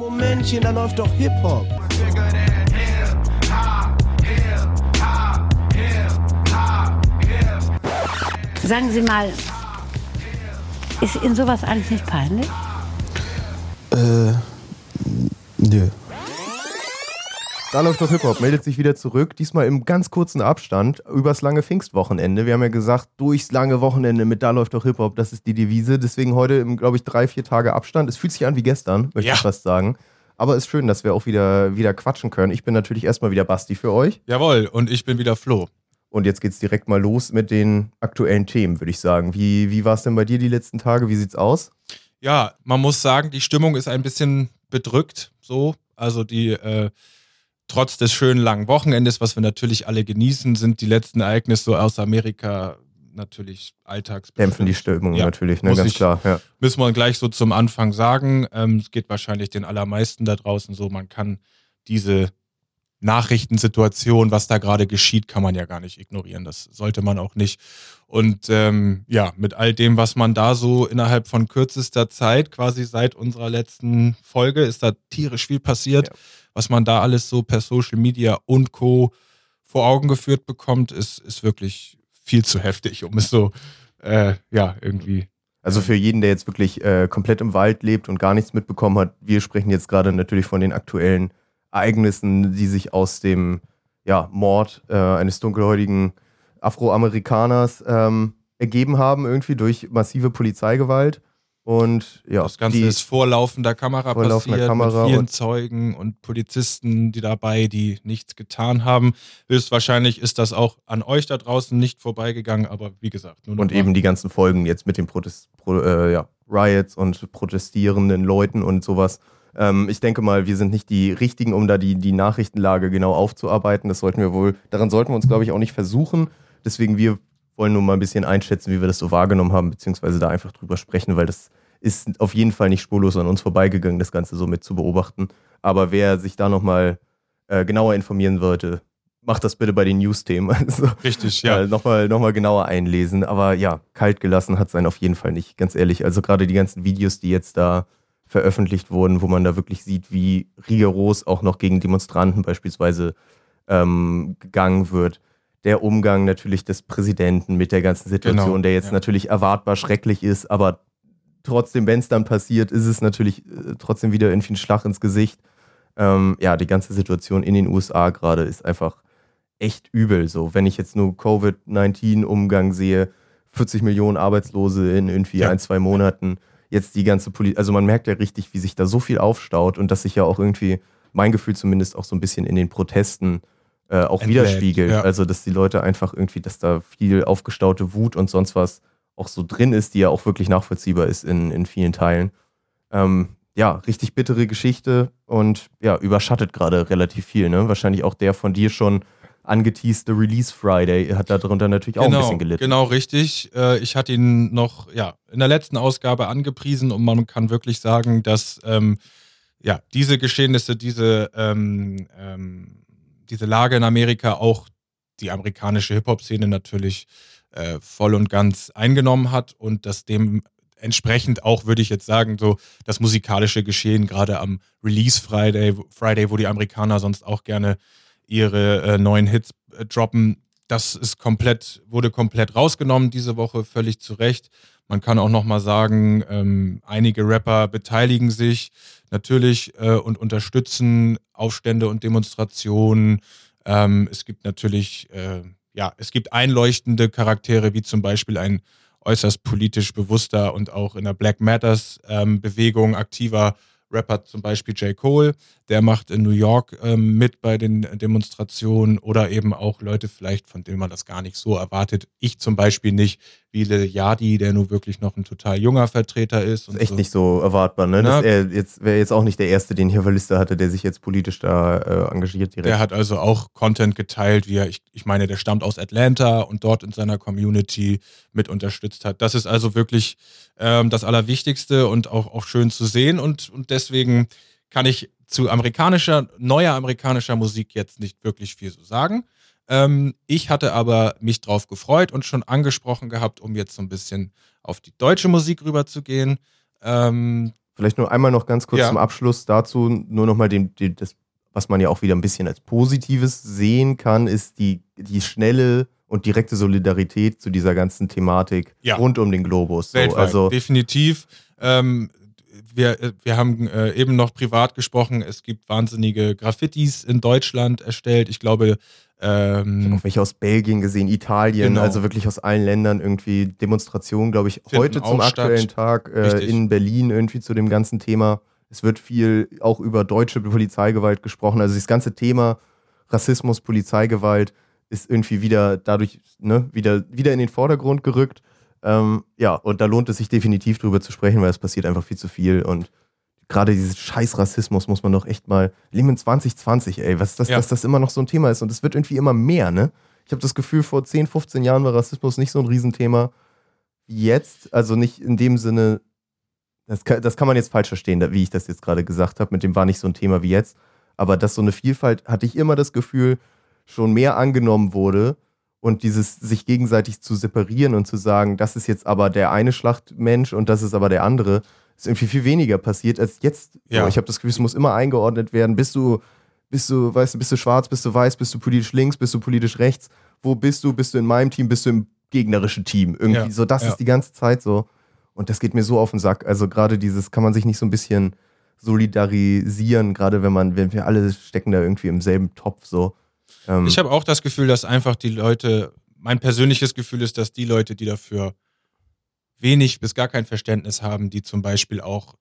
Momentchen, da läuft doch Hip-Hop. Sagen Sie mal, ist Ihnen sowas eigentlich nicht peinlich? Äh, nö. Da läuft doch Hip-Hop, meldet sich wieder zurück, diesmal im ganz kurzen Abstand übers lange Pfingstwochenende. Wir haben ja gesagt, durchs lange Wochenende mit Da läuft doch Hip-Hop, das ist die Devise. Deswegen heute im, glaube ich, drei, vier Tage Abstand. Es fühlt sich an wie gestern, möchte Ja. ich fast sagen. Aber es ist schön, dass wir auch wieder, wieder quatschen können. Ich bin natürlich erstmal wieder Basti für euch. Jawohl, und ich bin wieder Flo. Und jetzt geht's direkt mal los mit den aktuellen Themen, würde ich sagen. Wie, wie war es denn bei dir die letzten Tage? Wie sieht's aus? Ja, man muss sagen, die Stimmung ist ein bisschen bedrückt, so. Also die, äh, trotz des schönen langen Wochenendes, was wir natürlich alle genießen, sind die letzten Ereignisse so aus Amerika natürlich alltags. Dämpfen die Stimmung Ja, natürlich, ne? muss Ganz ich- klar. Ja. Müssen wir gleich so zum Anfang sagen. Ähm, es geht wahrscheinlich den allermeisten da draußen so, man kann diese Nachrichtensituation, was da gerade geschieht, kann man ja gar nicht ignorieren. Das sollte man auch nicht. Und ähm, ja, mit all dem, was man da so innerhalb von kürzester Zeit, quasi seit unserer letzten Folge, ist da tierisch viel passiert. Ja. Was man da alles so per Social Media und Co. vor Augen geführt bekommt, ist, ist wirklich viel zu heftig, um es so, äh, ja, irgendwie Also für jeden, der jetzt wirklich äh, komplett im Wald lebt und gar nichts mitbekommen hat, wir sprechen jetzt gerade natürlich von den aktuellen Ereignissen, die sich aus dem ja, Mord äh, eines dunkelhäutigen Afroamerikaners ähm, ergeben haben, irgendwie durch massive Polizeigewalt. Und ja, Das Ganze die, ist vor laufender Kamera Vor laufender passiert, Kamera mit vielen und- Zeugen und Polizisten, die dabei, die nichts getan haben. Höchstwahrscheinlich ist das auch an euch da draußen nicht vorbeigegangen, aber wie gesagt, und mal- eben die ganzen Folgen jetzt mit den Protest, Pro, äh, ja, Riots und protestierenden Leuten und sowas. Ähm, ich denke mal, wir sind nicht die Richtigen, um da die, die Nachrichtenlage genau aufzuarbeiten. Das sollten wir wohl, daran sollten wir uns, glaube ich, auch nicht versuchen. Deswegen, wir wollen nur mal ein bisschen einschätzen, wie wir das so wahrgenommen haben, beziehungsweise da einfach drüber sprechen, weil das ist auf jeden Fall nicht spurlos an uns vorbeigegangen, das Ganze so mit zu beobachten. Aber wer sich da nochmal äh, genauer informieren wollte, macht das bitte bei den News-Themen. Also, Richtig, ja. ja. nochmal noch mal genauer einlesen. Aber ja, kalt gelassen hat sein auf jeden Fall nicht, ganz ehrlich. Also gerade die ganzen Videos, die jetzt da veröffentlicht wurden, wo man da wirklich sieht, wie rigoros auch noch gegen Demonstranten beispielsweise ähm, gegangen wird. Der Umgang natürlich des Präsidenten mit der ganzen Situation, Genau, der jetzt ja. natürlich erwartbar schrecklich ist, aber trotzdem, wenn es dann passiert, ist es natürlich äh, trotzdem wieder irgendwie ein Schlag ins Gesicht. Ähm, ja, die ganze Situation in den USA gerade ist einfach echt übel. So, wenn ich jetzt nur Covid-19-Umgang sehe, 40 Millionen Arbeitslose in irgendwie Ja. ein, zwei Monaten, jetzt die ganze Politik, also man merkt ja richtig, wie sich da so viel aufstaut und dass sich ja auch irgendwie, mein Gefühl zumindest auch so ein bisschen in den Protesten äh, auch Entlädt, widerspiegelt. ja. Also, dass die Leute einfach irgendwie, dass da viel aufgestaute Wut und sonst was auch so drin ist, die ja auch wirklich nachvollziehbar ist in, in vielen Teilen. Ähm, ja, richtig bittere Geschichte und ja, überschattet gerade relativ viel. Ne? Wahrscheinlich auch der von dir schon angeteaste Release Friday hat darunter natürlich auch ein bisschen gelitten. Genau, richtig. Äh, Ich hatte ihn noch ja, in der letzten Ausgabe angepriesen und man kann wirklich sagen, dass ähm, ja, diese Geschehnisse, diese, ähm, ähm, diese Lage in Amerika auch die amerikanische Hip-Hop-Szene natürlich äh, voll und ganz eingenommen hat und dass dem entsprechend auch, würde ich jetzt sagen, so das musikalische Geschehen gerade am Release Friday, Friday, wo die Amerikaner sonst auch gerne ihre äh, neuen Hits äh, droppen, das ist komplett, wurde komplett rausgenommen diese Woche, völlig zu Recht. Man kann auch nochmal sagen, ähm, einige Rapper beteiligen sich natürlich äh, und unterstützen Aufstände und Demonstrationen. Ähm, es gibt natürlich, äh, ja, es gibt einleuchtende Charaktere, wie zum Beispiel ein äußerst politisch bewusster und auch in der Black Matters ähm, Bewegung aktiver Rapper, zum Beispiel J. Cole, der macht in New York ähm, mit bei den Demonstrationen oder eben auch Leute vielleicht, von denen man das gar nicht so erwartet. Ich zum Beispiel nicht, wie Lil Yadi, der nun wirklich noch ein total junger Vertreter ist. Und ist echt so. nicht so erwartbar, ne? Na, er jetzt wäre jetzt auch nicht der Erste, den ich auf der Liste hatte, der sich jetzt politisch da äh, engagiert direkt. Der hat also auch Content geteilt, wie er, ich, ich meine, der stammt aus Atlanta und dort in seiner Community mit unterstützt hat. Das ist also wirklich ähm, das Allerwichtigste und auch, auch schön zu sehen. Und, und deswegen kann ich zu amerikanischer, neuer amerikanischer Musik jetzt nicht wirklich viel so sagen. Ähm, ich hatte aber mich drauf gefreut und schon angesprochen gehabt, um jetzt so ein bisschen auf die deutsche Musik rüberzugehen. Ähm, Vielleicht nur einmal noch ganz kurz Ja. zum Abschluss dazu, nur nochmal den, den, das, was man ja auch wieder ein bisschen als Positives sehen kann, ist die, die schnelle und direkte Solidarität zu dieser ganzen Thematik Ja. rund um den Globus. So, Weltweit, also definitiv. Ähm, wir, wir haben äh, eben noch privat gesprochen, es gibt wahnsinnige Graffitis in Deutschland erstellt. Ich glaube, Ich habe ähm, auch welche aus Belgien gesehen, Italien, Genau. also wirklich aus allen Ländern irgendwie Demonstrationen, glaube ich, Finden heute zum aktuellen statt. Tag äh, in Berlin irgendwie zu dem ganzen Thema. Es wird viel auch über deutsche Polizeigewalt gesprochen. Also das ganze Thema Rassismus, Polizeigewalt ist irgendwie wieder dadurch ne, wieder, wieder in den Vordergrund gerückt. Ähm, ja, und da lohnt es sich definitiv drüber zu sprechen, weil es passiert einfach viel zu viel und gerade dieses scheiß Rassismus muss man doch echt mal, leben in 2020, ey, was, dass, Ja. dass das immer noch so ein Thema ist und es wird irgendwie immer mehr, ne? Ich habe das Gefühl, vor 10, 15 Jahren war Rassismus nicht so ein Riesenthema wie jetzt, also nicht in dem Sinne, das kann, das kann man jetzt falsch verstehen, wie ich das jetzt gerade gesagt habe, mit dem war nicht so ein Thema wie jetzt, aber dass so eine Vielfalt, hatte ich immer das Gefühl, schon mehr angenommen wurde und dieses sich gegenseitig zu separieren und zu sagen, das ist jetzt aber der eine Schlachtmensch und das ist aber der andere, ist irgendwie viel weniger passiert als jetzt. Ja. Ich habe das Gefühl, es muss immer eingeordnet werden. Bist du, bist du, weißt du, bist du schwarz, bist du weiß, bist du politisch links, bist du politisch rechts? Wo bist du? Bist du in meinem Team, bist du im gegnerischen Team? Irgendwie Ja, so, das ja. ist die ganze Zeit so. Und das geht mir so auf den Sack. Also gerade dieses, kann man sich nicht so ein bisschen solidarisieren, gerade wenn man, wenn wir alle stecken da irgendwie im selben Topf so. Ähm, ich habe auch das Gefühl, dass einfach die Leute, mein persönliches Gefühl ist, dass die Leute, die dafür wenig bis gar kein Verständnis haben, die zum Beispiel auch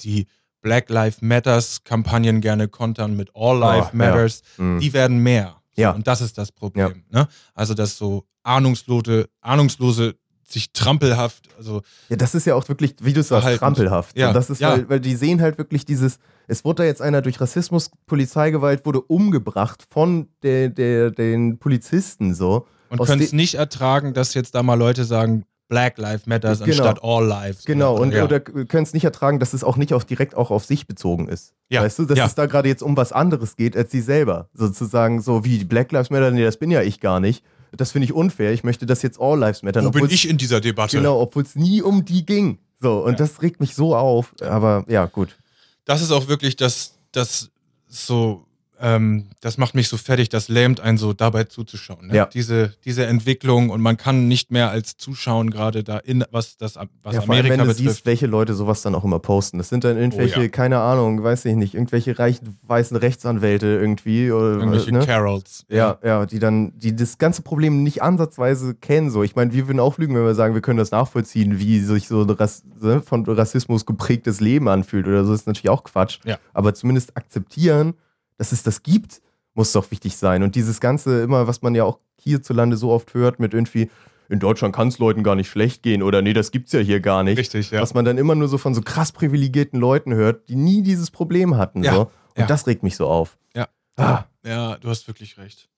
die Black Lives Matters Kampagnen gerne kontern mit All Life Oh, ja. Matters, mh. die werden mehr. Ja. Und das ist das Problem. Ne? Also, dass so ahnungslose, ahnungslose sich trampelhaft, also Ja, das ist ja auch wirklich, wie du sagst, Verhalten. trampelhaft. Ja, Und das ist, ja. weil, weil die sehen halt wirklich dieses, es wurde da jetzt einer durch Rassismus, Polizeigewalt, wurde umgebracht von der, der, den Polizisten so. und können es nicht ertragen, dass jetzt da mal Leute sagen, Black Lives Matters Genau. anstatt All Lives. Genau, und ja. oder können es nicht ertragen, dass es auch nicht auf, direkt auch auf sich bezogen ist. Ja, Weißt du, dass ja. es da gerade jetzt um was anderes geht als sie selber. Sozusagen so wie Black Lives Matter, nee, das bin ja ich gar nicht. Das finde ich unfair. Ich möchte, dass jetzt All Lives Matter. Wo bin ich in dieser Debatte? Genau, obwohl es nie um die ging. So, und Ja. das regt mich so auf. Aber ja, gut. das ist auch wirklich das, das so, ähm, das macht mich so fertig, das lähmt einen so dabei zuzuschauen. Ne? Ja. Diese, diese Entwicklung und man kann nicht mehr als Zuschauen gerade da in, was das, was ja, vor allem, Amerika wenn du betrifft. siehst, welche Leute sowas dann auch immer posten. Das sind dann irgendwelche, Oh ja. keine Ahnung, weiß ich nicht, irgendwelche reichen weißen Rechtsanwälte irgendwie. Oder, irgendwelche ne? Carols. Ja, ja, die dann, die das ganze Problem nicht ansatzweise kennen. So, ich meine, wir würden auch lügen, wenn wir sagen, wir können das nachvollziehen, wie sich so ein Rass ne, von Rassismus geprägtes Leben anfühlt oder so, ist natürlich auch Quatsch. Ja. Aber zumindest akzeptieren, dass es das gibt, muss doch wichtig sein. Und dieses Ganze immer, was man ja auch hierzulande so oft hört, mit irgendwie, in Deutschland kann es Leuten gar nicht schlecht gehen oder nee, das gibt's ja hier gar nicht. Richtig, ja. Was man dann immer nur so von so krass privilegierten Leuten hört, die nie dieses Problem hatten. Ja, So. Und ja. das regt mich so auf. Ja. Ah. Ja, du hast wirklich recht.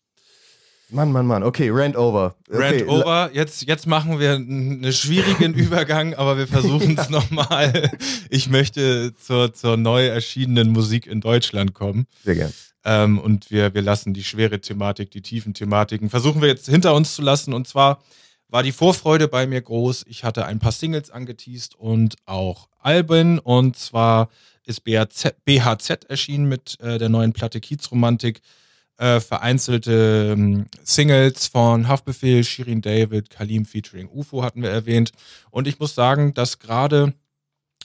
Mann, Mann, Mann. Okay, Rant over. Okay, Rant over. Jetzt, jetzt machen wir einen schwierigen Übergang, aber wir versuchen es nochmal. Ich möchte zur, zur neu erschienenen Musik in Deutschland kommen. Sehr gern. Ähm, und wir, wir lassen die schwere Thematik, die tiefen Thematiken, versuchen wir jetzt hinter uns zu lassen. Und zwar war die Vorfreude bei mir groß. Ich hatte ein paar Singles angeteased und auch Alben. Und zwar ist BHZ, BHZ erschienen mit äh, der neuen Platte Kiezromantik. Äh, vereinzelte ähm, Singles von Haftbefehl, Shirin David, Kalim featuring UFO hatten wir erwähnt. Und ich muss sagen, dass gerade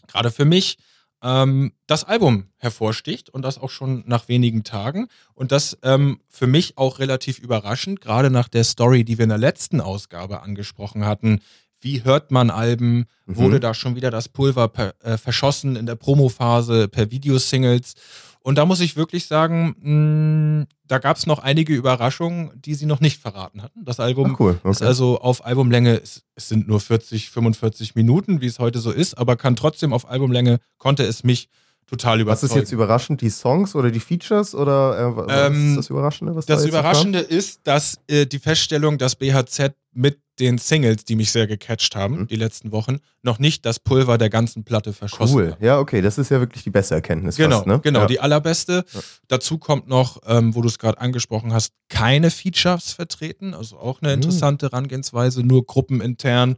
gerade für mich ähm, das Album hervorsticht und das auch schon nach wenigen Tagen. Und das ähm, für mich auch relativ überraschend, gerade nach der Story, die wir in der letzten Ausgabe angesprochen hatten. Wie hört man Alben? Mhm. Wurde da schon wieder das Pulver per, äh, verschossen in der Promophase per Videosingles? Und da muss ich wirklich sagen, mh, da gab es noch einige Überraschungen, die sie noch nicht verraten hatten. Das Album Ach, cool. Okay. ist also auf Albumlänge, es, es sind nur 40, 45 Minuten, wie es heute so ist, aber kann trotzdem auf Albumlänge, konnte es mich total überzeugen. was ist jetzt überraschend? Die Songs oder die Features? Oder äh, was Ähm, ist das Überraschende? Da Das noch Überraschende ist, dass äh, die Feststellung, dass BHZ mit den Singles, die mich sehr gecatcht haben, Mhm. die letzten Wochen, noch nicht das Pulver der ganzen Platte verschossen Cool. Ja, okay. Das ist ja wirklich die beste Erkenntnis. Genau, fast, ne? genau, Ja. die allerbeste. Ja. Dazu kommt noch, ähm, wo du es gerade angesprochen hast, keine Features vertreten, also auch eine Mhm. interessante Herangehensweise, nur gruppenintern.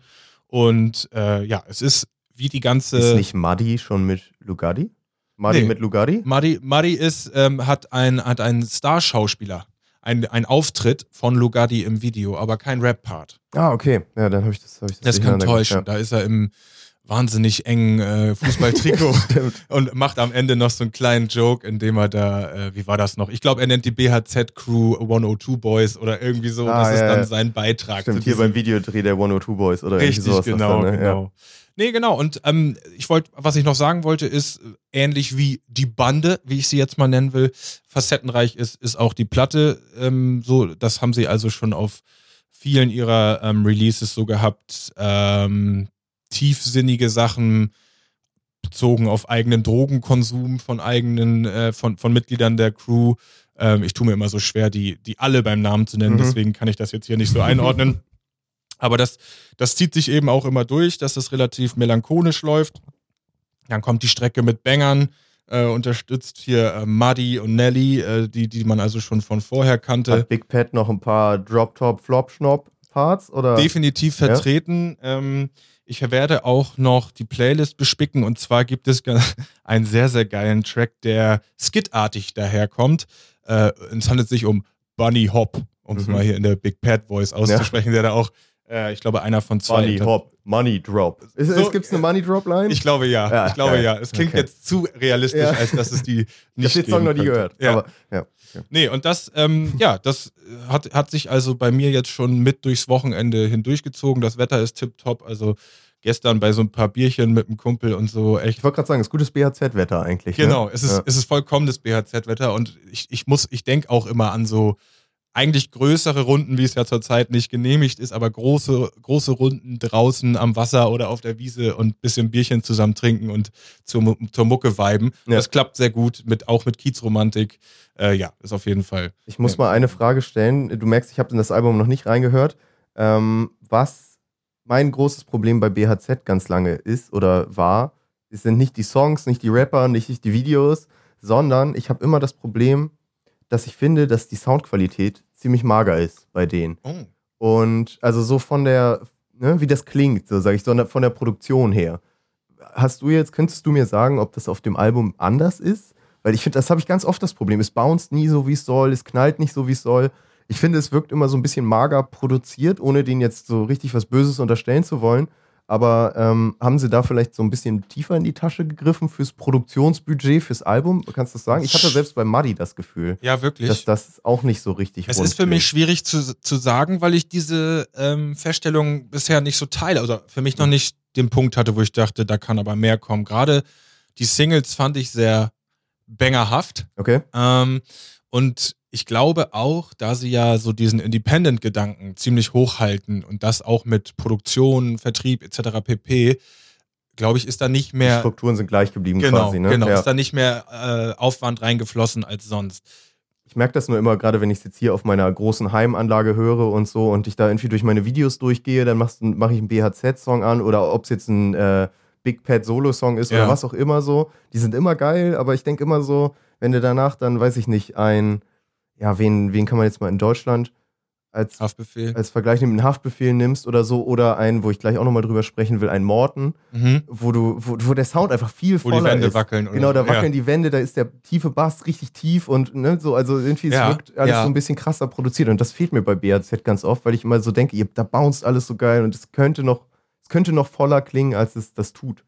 Und äh, ja, es ist wie die ganze. Ist nicht Muddy schon mit Lugardi? Muddy Nee. mit Lugardi? Muddy, Muddy ist, ähm, hat, ein, hat einen Starschauspieler. Ein, ein Auftritt von Lugardi im Video, aber kein Rap-Part. Ah, okay. Ja, dann habe ich das. Hab ich das Das kann täuschen. gebracht, Da ist er im wahnsinnig engen äh, Fußballtrikot und macht am Ende noch so einen kleinen Joke, indem er da, äh, wie war das noch? Ich glaube, er nennt die BHZ Crew 102 Boys oder irgendwie so. Ah, das ist ja, dann ja. sein Beitrag. Stimmt, hier beim Videodreh der 102 Boys oder Richtig, sowas. genau, dann, ne? genau. Nee, genau. Und ähm, ich wollte, was ich noch sagen wollte, ist, äh, ähnlich wie die Bande, wie ich sie jetzt mal nennen will, facettenreich ist, ist auch die Platte. Ähm, so, das haben sie also schon auf vielen ihrer ähm, Releases so gehabt. Ähm, tiefsinnige Sachen bezogen auf eigenen Drogenkonsum von eigenen, äh, von, von Mitgliedern der Crew. Ähm, ich tue mir immer so schwer, die, die alle beim Namen zu nennen, Mhm. deswegen kann ich das jetzt hier nicht so einordnen. Aber das, das zieht sich eben auch immer durch, dass es relativ melancholisch läuft. Dann kommt die Strecke mit Bangern, äh, unterstützt hier äh, Muddy und Nelly, äh, die, die man also schon von vorher kannte. Hat Big Pat noch ein paar Drop-Top-Flop-Schnopp-Parts? Oder? definitiv Ja. vertreten. Ähm, ich werde auch noch die Playlist bespicken und zwar gibt es einen sehr, sehr geilen Track, der skitartig daherkommt. Äh, es handelt sich um Bunny Hop, um es Mhm. mal hier in der Big Pat Voice auszusprechen, der da auch, äh, ich glaube, einer von zwei. Money Hop, Money Drop. Ist, So, ist, gibt's eine Money Drop Line? Ich glaube ja. Ja, ich glaube geil. ja. Es klingt Okay. jetzt zu realistisch, Ja. als dass es die ich nicht habe den Song noch nie gehört. Ja. Aber, ja. Nee, und das, ähm, ja, das äh, hat, hat sich also bei mir jetzt schon mit durchs Wochenende hindurchgezogen. Das Wetter ist tipptopp. Also gestern bei so ein paar Bierchen mit einem Kumpel und so echt. Ich wollte gerade sagen, es ist gutes BHZ-Wetter eigentlich. Genau, Ne? es ist, Ja. es ist vollkommenes BHZ-Wetter und ich, ich muss, ich denke auch immer an so eigentlich größere Runden, wie es ja zurzeit nicht genehmigt ist, aber große, große Runden draußen am Wasser oder auf der Wiese und ein bisschen Bierchen zusammen trinken und zur, zur Mucke viben. Ja. Das klappt sehr gut, mit, auch mit Kiezromantik. Äh, ja, ist auf jeden Fall. Ich muss mal eine Frage stellen. Du merkst, ich habe in das Album noch nicht reingehört. Ähm, was mein großes Problem bei BHZ ganz lange ist oder war, es sind nicht die Songs, nicht die Rapper, nicht die Videos, sondern ich habe immer das Problem, dass ich finde, dass die Soundqualität ziemlich mager ist bei denen. Oh. Und also so von der, ne, wie das klingt, so sage ich, sondern von der Produktion her. Hast du jetzt, könntest du mir sagen, ob das auf dem Album anders ist? Weil ich finde, das habe ich ganz oft das Problem. Es bounced nie so, wie es soll, es knallt nicht so, wie es soll. Ich finde, es wirkt immer so ein bisschen mager produziert, ohne denen jetzt so richtig was Böses unterstellen zu wollen. Aber ähm, haben sie da vielleicht so ein bisschen tiefer in die Tasche gegriffen fürs Produktionsbudget, fürs Album? Kannst du das sagen? Ich hatte selbst bei Muddy das Gefühl, Ja, wirklich. dass das auch nicht so richtig Es rund ist für mich klingt. schwierig zu, zu sagen, weil ich diese ähm, Feststellung bisher nicht so teile. Also für mich noch nicht den Punkt hatte, wo ich dachte, da kann aber mehr kommen. Gerade die Singles fand ich sehr bangerhaft. Okay. Ähm, und ich glaube auch, da sie ja so diesen Independent-Gedanken ziemlich hochhalten und das auch mit Produktion, Vertrieb etc. pp., glaube ich, ist da nicht Die mehr Strukturen sind gleich geblieben genau, quasi, ne? genau, Ja. ist da nicht mehr äh, Aufwand reingeflossen als sonst. Ich merke das nur immer, gerade wenn ich jetzt hier auf meiner großen Heimanlage höre und so und ich da irgendwie durch meine Videos durchgehe, dann mache mach ich einen BHZ-Song an oder ob es jetzt ein äh, Big Pad Solo-Song ist Ja. oder was auch immer so. Die sind immer geil, aber ich denke immer so, wenn du danach dann, weiß ich nicht, ein, ja, wen, wen kann man jetzt mal in Deutschland als, Haftbefehl. als Vergleich nehmen, einen Haftbefehl nimmst oder so oder einen, wo ich gleich auch nochmal drüber sprechen will, einen Morten, Mhm. wo du, wo, wo der Sound einfach viel Wo voller die Wände ist. wackeln. Genau, da wackeln die Wände, da ist der tiefe Bass richtig tief und ne, so, also irgendwie es Ja, wirkt alles ja. so ein bisschen krasser produziert und das fehlt mir bei BAZ ganz oft, weil ich immer so denke, ihr, da bounced alles so geil und es könnte noch, es könnte noch voller klingen, als es das tut.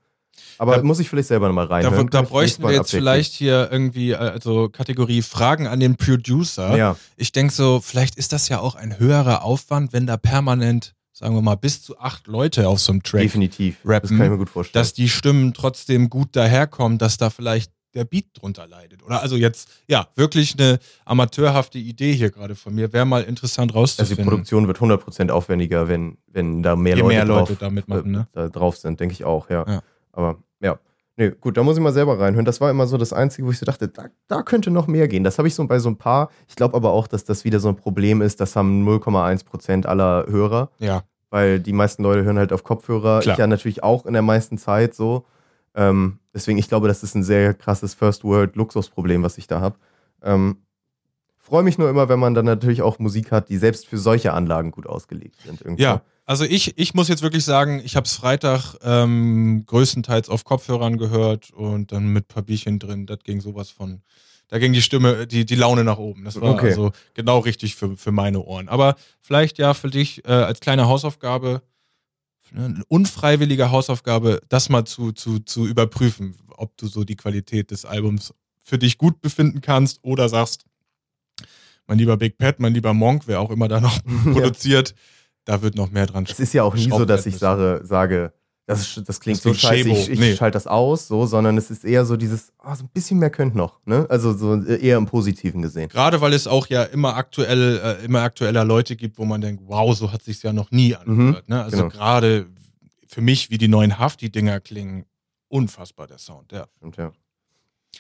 Aber Da- muss ich vielleicht selber nochmal Da, reinhören. da ich bräuchten wir jetzt updaten. vielleicht hier irgendwie, äh, also Kategorie Fragen an den Producer. Ja, Ich denke so, vielleicht ist das ja auch ein höherer Aufwand, wenn da permanent, sagen wir mal, bis zu acht Leute auf so einem Track, definitiv. rappen, das kann ich mir gut vorstellen. dass die Stimmen trotzdem gut daherkommen, dass da vielleicht der Beat drunter leidet. Oder also jetzt, ja, wirklich eine amateurhafte Idee hier gerade von mir. Wäre mal interessant also die rauszufinden. Produktion wird 100% aufwendiger, wenn, wenn da mehr Je Leute, mehr drauf, Leute da mitmachen, äh, ne? da drauf sind, denke ich auch, ja. Ja. Aber ja. Nee, gut, da muss ich mal selber reinhören. Das war immer so das Einzige, wo ich so dachte, da, da könnte noch mehr gehen. Das habe ich so bei so ein paar. Ich glaube aber auch, dass das wieder so ein Problem ist. Das haben 0,1% aller Hörer, Ja, weil die meisten Leute hören halt auf Kopfhörer. Klar. Ich ja natürlich auch in der meisten Zeit so. Ähm, deswegen, ich glaube, das ist ein sehr krasses First-World-Luxusproblem, was ich da habe. Ähm, Freue mich nur immer, wenn man dann natürlich auch Musik hat, die selbst für solche Anlagen gut ausgelegt sind. Irgendwie. Ja. Also ich, ich muss jetzt wirklich sagen, ich habe es Freitag ähm, größtenteils auf Kopfhörern gehört und dann mit Bierchen drin. Das ging sowas von, da ging die Stimme, die, die Laune nach oben. Das war Okay. also genau richtig für, für meine Ohren. Aber vielleicht ja für dich äh, als kleine Hausaufgabe, eine unfreiwillige Hausaufgabe, das mal zu, zu, zu überprüfen, ob du so die Qualität des Albums für dich gut befinden kannst oder sagst, mein lieber Big Pat, mein lieber Monk, wer auch immer da noch produziert, da wird noch mehr dran Es ist ja auch nie so, dass ich sage, sage das, das klingt so scheiße, ich, ich Nee. schalte das aus, so, sondern es ist eher so dieses, ah, so ein bisschen mehr könnt noch, ne? Also so eher im Positiven gesehen. Gerade weil es auch ja immer aktuell, äh, immer aktueller Leute gibt, wo man denkt, wow, so hat sich's ja noch nie angehört. ne? Also genau. gerade für mich, wie die neuen Hafti-Dinger klingen, unfassbar der Sound. Ja. Stimmt, ja.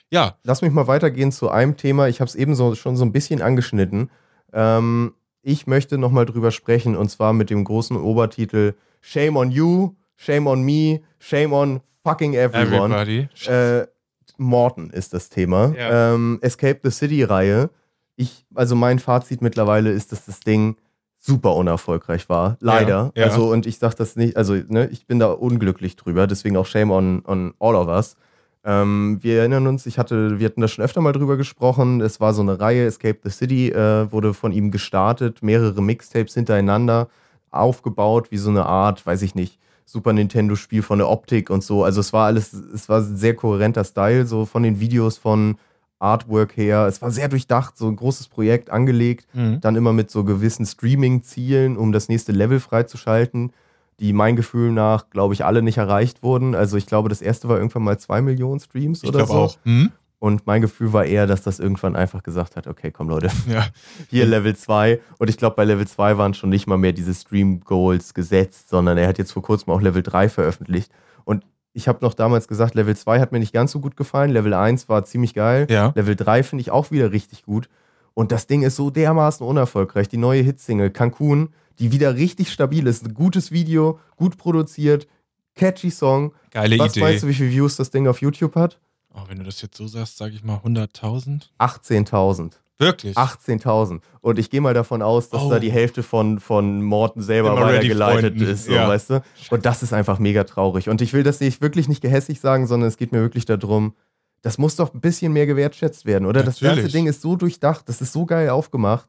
ja, Lass mich mal weitergehen zu einem Thema. Ich habe es eben so, schon so ein bisschen angeschnitten. Ähm, ich möchte noch mal drüber sprechen und zwar mit dem großen Obertitel Shame on you, Shame on me, Shame on fucking everyone. everybody. Äh, Morton ist das Thema. Ja. Ähm, Escape the City-Reihe. Ich, also mein Fazit mittlerweile ist, dass das Ding super unerfolgreich war. Leider. Ja, ja. Also, und ich sag das nicht, also, ne, ich bin da unglücklich drüber, deswegen auch Shame on, on all of us. Ähm, wir erinnern uns, ich hatte, wir hatten da schon öfter mal drüber gesprochen. Es war so eine Reihe, Escape the City, äh, wurde von ihm gestartet, mehrere Mixtapes hintereinander aufgebaut, wie so eine Art, weiß ich nicht, Super Nintendo-Spiel von der Optik und so. Also es war alles, es war ein sehr kohärenter Style, so von den Videos, von Artwork her. Es war sehr durchdacht, so ein großes Projekt angelegt, Mhm. dann immer mit so gewissen Streaming-Zielen, um das nächste Level freizuschalten, die mein Gefühl nach, glaube ich, alle nicht erreicht wurden. Also ich glaube, das erste war irgendwann mal zwei Millionen Streams Ich oder glaube so. auch. Mhm. Und mein Gefühl war eher, dass das irgendwann einfach gesagt hat, okay, komm Leute, Ja. hier Level 2. Und ich glaube, bei Level 2 waren schon nicht mal mehr diese Stream-Goals gesetzt, sondern er hat jetzt vor kurzem auch Level 3 veröffentlicht. Und ich habe noch damals gesagt, Level 2 hat mir nicht ganz so gut gefallen. Level 1 war ziemlich geil. Ja. Level 3 finde ich auch wieder richtig gut. Und das Ding ist so dermaßen unerfolgreich. Die neue Hitsingle Cancun, die wieder richtig stabil ist. Ein gutes Video, gut produziert, catchy Song. Geile Was Idee. weißt du, wie viele Views das Ding auf YouTube hat? Oh, wenn du das jetzt so sagst, sage ich mal 100.000. 18.000. Wirklich? 18.000. Und ich gehe mal davon aus, dass Oh. da die Hälfte von, von Morten selber weitergeleitet ist, so, Ja. weißt du? Und das ist einfach mega traurig. Und ich will das nicht wirklich nicht gehässig sagen, sondern es geht mir wirklich darum, das muss doch ein bisschen mehr gewertschätzt werden, oder? Das ganze Natürlich. Ding ist so durchdacht, das ist so geil aufgemacht.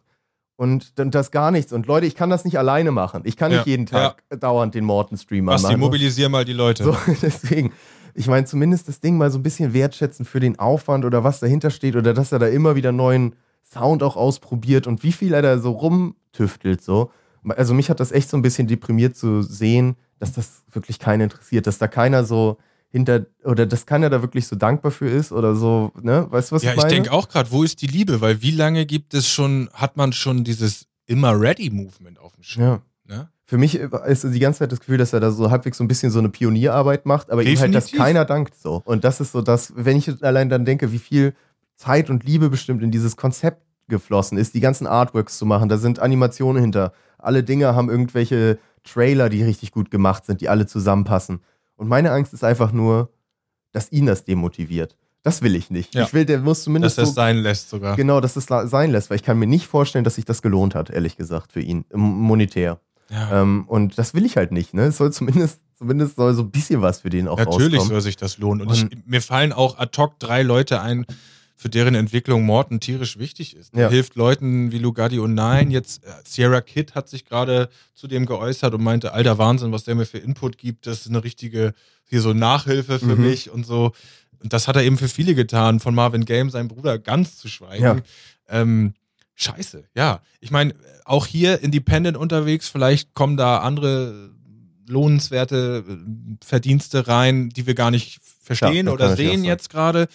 Und dann das gar nichts. Und Leute, ich kann das nicht alleine machen. Ich kann Ja, nicht jeden Tag dauernd den Morten-Stream Basti, machen. mobilisier mal die Leute. So, deswegen, ich meine, zumindest das Ding mal so ein bisschen wertschätzen für den Aufwand oder was dahinter steht oder dass er da immer wieder neuen Sound auch ausprobiert und wie viel er da so rumtüftelt. So. Also mich hat das echt so ein bisschen deprimiert zu sehen, dass das wirklich keinen interessiert, dass da keiner so hinter oder dass keiner da wirklich so dankbar für ist oder so, ne? Weißt du, was ja, ich ich meine? denke auch gerade, wo ist die Liebe? Weil wie lange gibt es schon, hat man schon dieses immer ready Movement auf dem Schirm? Ja. Ne? Für mich ist die ganze Zeit das Gefühl, dass er da so halbwegs so ein bisschen so eine Pionierarbeit macht, aber ihm halt das Definitiv. keiner dankt so. Und das ist so das, wenn ich allein dann denke, wie viel Zeit und Liebe bestimmt in dieses Konzept geflossen ist, die ganzen Artworks zu machen, da sind Animationen hinter. Alle Dinge haben irgendwelche Trailer, die richtig gut gemacht sind, die alle zusammenpassen. Und meine Angst ist einfach nur, dass ihn das demotiviert. Das will ich nicht. Ja. Ich will, der muss Dass zumindest das so sein lässt sogar. Genau, dass es sein lässt, weil ich kann mir nicht vorstellen, dass sich das gelohnt hat, ehrlich gesagt, für ihn, monetär. Ja. Ähm, und das will ich halt nicht, ne? Es soll zumindest, zumindest soll so ein bisschen was für den auch Natürlich rauskommen. soll sich das lohnen. Und, Und- ich, mir fallen auch ad hoc drei Leute ein, für deren Entwicklung Morten tierisch wichtig ist. Ja. hilft Leuten wie Lugatti und Nein. Jetzt äh, Sierra Kid hat sich gerade zu dem geäußert und meinte, alter Wahnsinn, was der mir für Input gibt. Das ist eine richtige, hier so Nachhilfe für Mhm. mich und so. Und das hat er eben für viele getan, von Marvin Game, seinem Bruder, ganz zu schweigen. Ja. Ähm, scheiße, ja. Ich meine, auch hier independent unterwegs, vielleicht kommen da andere lohnenswerte äh, Verdienste rein, die wir gar nicht verstehen das oder sehen jetzt gerade.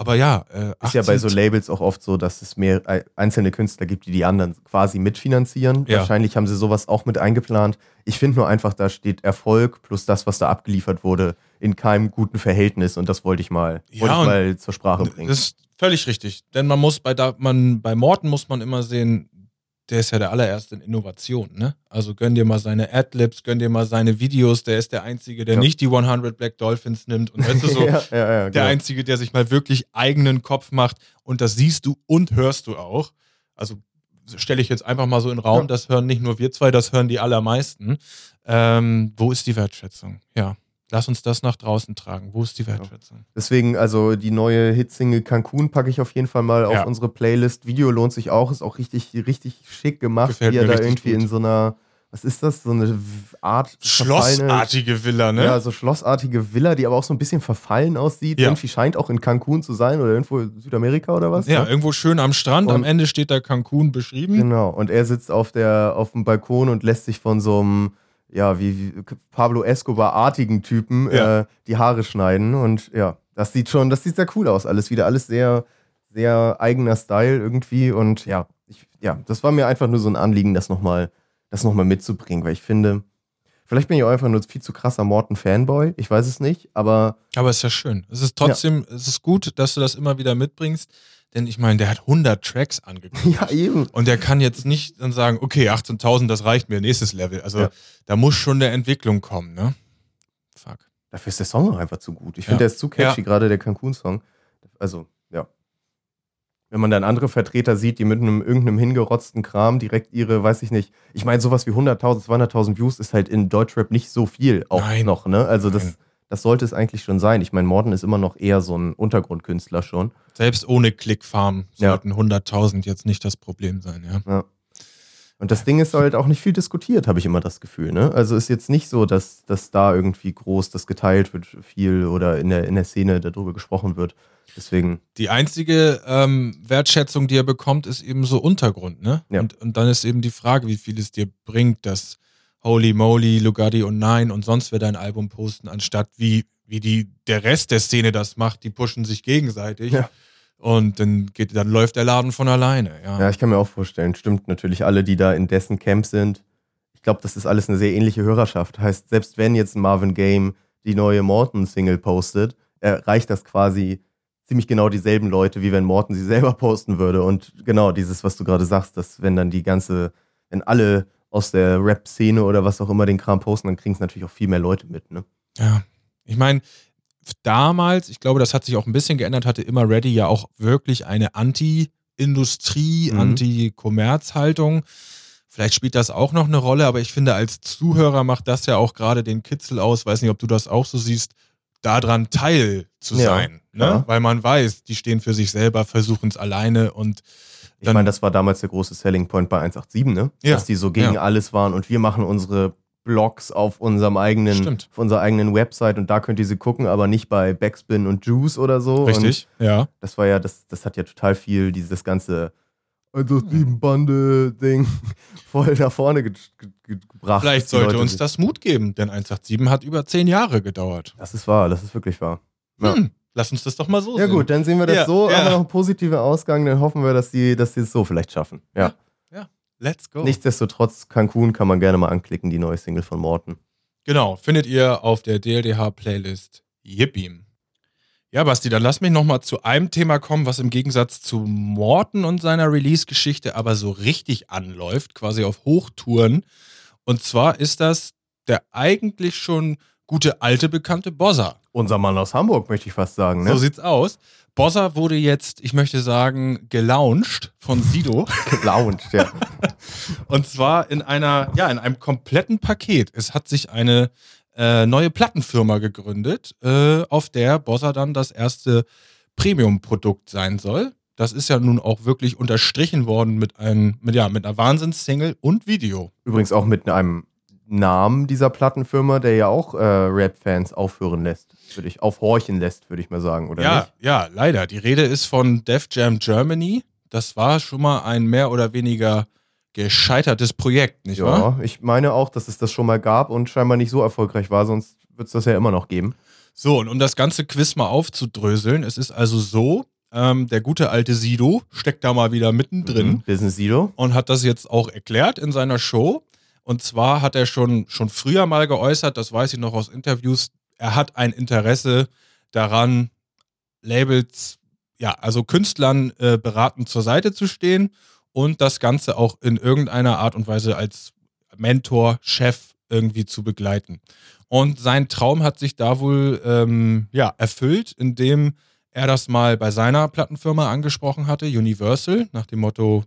Aber ja, äh, Ist ja bei so 18 Labels auch oft so, dass es mehr äh, einzelne Künstler gibt, die die anderen quasi mitfinanzieren. Ja. Wahrscheinlich haben sie sowas auch mit eingeplant. Ich finde nur einfach, da steht Erfolg plus das, was da abgeliefert wurde, in keinem guten Verhältnis. Und das wollte ich mal, Ja, wollte ich mal zur Sprache bringen. Das ist völlig richtig. Denn man muss bei, da, man, bei Morten muss man immer sehen, der ist ja der allererste in Innovation. Ne? Also gönn dir mal seine Adlibs, gönn dir mal seine Videos. Der ist der Einzige, der Ja. nicht die 100 Black Dolphins nimmt. Und weißt du so, ja, ja, der genau. Einzige, der sich mal wirklich eigenen Kopf macht. Und das siehst du und hörst du auch. Also stelle ich jetzt einfach mal so in den Raum, das hören nicht nur wir zwei, das hören die allermeisten. Ähm, wo ist die Wertschätzung? Ja, lass uns das nach draußen tragen. Wo ist die Wertschätzung? Deswegen, also die neue Hitsingle Cancun packe ich auf jeden Fall mal Ja. auf unsere Playlist. Video lohnt sich auch, ist auch richtig, richtig schick gemacht, Gefällt wie er da irgendwie gut. in so einer, was ist das, so eine Art Schlossartige Villa, ne? Ja, so schlossartige Villa, die aber auch so ein bisschen verfallen aussieht. Ja. Irgendwie scheint auch in Cancun zu sein oder irgendwo in Südamerika oder was. Ja, ne? irgendwo schön am Strand. am Und- Ende steht da Cancun beschrieben. Genau. Und er sitzt auf, der, auf dem Balkon und lässt sich von so einem, ja, wie, wie Pablo Escobar-artigen Typen Ja. äh, die Haare schneiden. Und ja, das sieht schon, das sieht sehr cool aus. Alles wieder, alles sehr, sehr eigener Style irgendwie. Und ja, ich, ja, das war mir einfach nur so ein Anliegen, das nochmal das noch mal mitzubringen, weil ich finde, vielleicht bin ich auch einfach nur viel zu krasser Morton-Fanboy. Ich weiß es nicht, aber Aber ist ja schön. Es ist trotzdem, es ist gut, dass du das immer wieder mitbringst. Denn ich meine, der hat 100 Tracks angekündigt. ja, eben. Und der kann jetzt nicht dann sagen, okay, 18.000, das reicht mir, nächstes Level. Also Ja. da muss schon eine Entwicklung kommen, ne? Fuck. Dafür ist der Song auch einfach zu gut. Ich finde, Ja. der ist zu catchy, Ja. gerade der Cancun-Song. Also, ja. Wenn man dann andere Vertreter sieht, die mit einem irgendeinem hingerotzten Kram direkt ihre, weiß ich nicht, ich meine, sowas wie 100.000, 200.000 Views ist halt in Deutschrap nicht so viel auch Nein. noch, ne? Also, Nein. das, das sollte es eigentlich schon sein. Ich meine, Morten ist immer noch eher so ein Untergrundkünstler schon. Selbst ohne Clickfarm Ja. sollten 100.000 jetzt nicht das Problem sein, ja. Ja. Und das Ding ist halt auch nicht viel diskutiert, habe ich immer das Gefühl. Ne? Also ist jetzt nicht so, dass, dass da irgendwie groß das geteilt wird, viel oder in der, in der Szene darüber gesprochen wird. Deswegen, Die einzige ähm, Wertschätzung, die er bekommt, ist eben so Untergrund, ne? Ja. Und, und dann ist eben die Frage, wie viel es dir bringt, dass Holy Moly, Lugatti und Nine und sonst wer dein Album posten, anstatt wie, wie die, der Rest der Szene das macht, die pushen sich gegenseitig. Ja. Und dann geht, dann läuft der Laden von alleine, ja. ja, ich kann mir auch vorstellen, stimmt natürlich alle, die da in dessen Camp sind. Ich glaube, das ist alles eine sehr ähnliche Hörerschaft. Heißt, selbst wenn jetzt Marvin Game die neue Morton-Single postet, erreicht das quasi ziemlich genau dieselben Leute, wie wenn Morton sie selber posten würde. Und genau dieses, was du gerade sagst, dass wenn dann die ganze, wenn alle aus der Rap-Szene oder was auch immer den Kram posten, dann kriegen es natürlich auch viel mehr Leute mit, ne? Ja, ich meine, damals, ich glaube, das hat sich auch ein bisschen geändert, hatte immer Ready ja auch wirklich eine Anti-Industrie, Mhm. Anti-Kommerz-Haltung. Vielleicht spielt das auch noch eine Rolle, aber ich finde, als Zuhörer macht das ja auch gerade den Kitzel aus, weiß nicht, ob du das auch so siehst, daran Teil zu Ja, sein. Ne? Weil man weiß, die stehen für sich selber, versuchen es alleine und Ich meine, das war damals der große Selling Point bei 187, ne? Ja, Dass die so gegen ja. alles waren und wir machen unsere Blogs auf unserem eigenen, Stimmt. auf unserer eigenen Website und da könnt ihr sie gucken, aber nicht bei Backspin und Juice oder so. Und richtig, ja. das war ja, das, das hat ja total viel dieses ganze 187-Bande-Ding voll nach vorne ge ge gebracht. Vielleicht sollte uns das Mut geben, denn 187 hat über zehn Jahre gedauert. Das ist wahr, das ist wirklich wahr. Ja. Hm, lass uns das doch mal so Ja sehen. gut, dann sehen wir das Ja, so, ja. haben wir noch einen positiven Ausgang, dann hoffen wir, dass die, dass die es so vielleicht schaffen. Ja. Let's go. Nichtsdestotrotz, Cancun kann man gerne mal anklicken, die neue Single von Morten. Genau, findet ihr auf der DLDH-Playlist Yippie. Ja, Basti, dann lass mich nochmal zu einem Thema kommen, was im Gegensatz zu Morton und seiner Release-Geschichte aber so richtig anläuft, quasi auf Hochtouren. Und zwar ist das der eigentlich schon gute alte bekannte Bossa. Unser Mann aus Hamburg, möchte ich fast sagen. Ne? So sieht's aus. Bossa wurde jetzt, ich möchte sagen, gelauncht von Sido. Lounge, ja. Und zwar in einer, ja, in einem kompletten Paket. Es hat sich eine äh, neue Plattenfirma gegründet, äh, auf der Bossa dann das erste Premium-Produkt sein soll. Das ist ja nun auch wirklich unterstrichen worden mit, einem, mit, ja, mit einer Wahnsinns-Single und Video. Übrigens auch mit einem Namen dieser Plattenfirma, der ja auch äh, Rap-Fans aufhören lässt, würde ich, aufhorchen lässt, würde ich mal sagen, oder ja, nicht? ja, leider. Die Rede ist von Def Jam Germany. Das war schon mal ein mehr oder weniger gescheitertes Projekt, nicht wahr? Ja, ich meine auch, dass es das schon mal gab und scheinbar nicht so erfolgreich war, sonst wird es das ja immer noch geben. So, und um das ganze Quiz mal aufzudröseln, es ist also so, ähm, der gute alte Sido steckt da mal wieder mittendrin Mhm. Business Sido. und hat das jetzt auch erklärt in seiner Show. Und zwar hat er schon, schon früher mal geäußert, das weiß ich noch aus Interviews, er hat ein Interesse daran, Labels, ja, also Künstlern äh, beratend zur Seite zu stehen und das Ganze auch in irgendeiner Art und Weise als Mentor, Chef irgendwie zu begleiten. Und sein Traum hat sich da wohl ähm, ja, erfüllt, indem er das mal bei seiner Plattenfirma angesprochen hatte, Universal, nach dem Motto,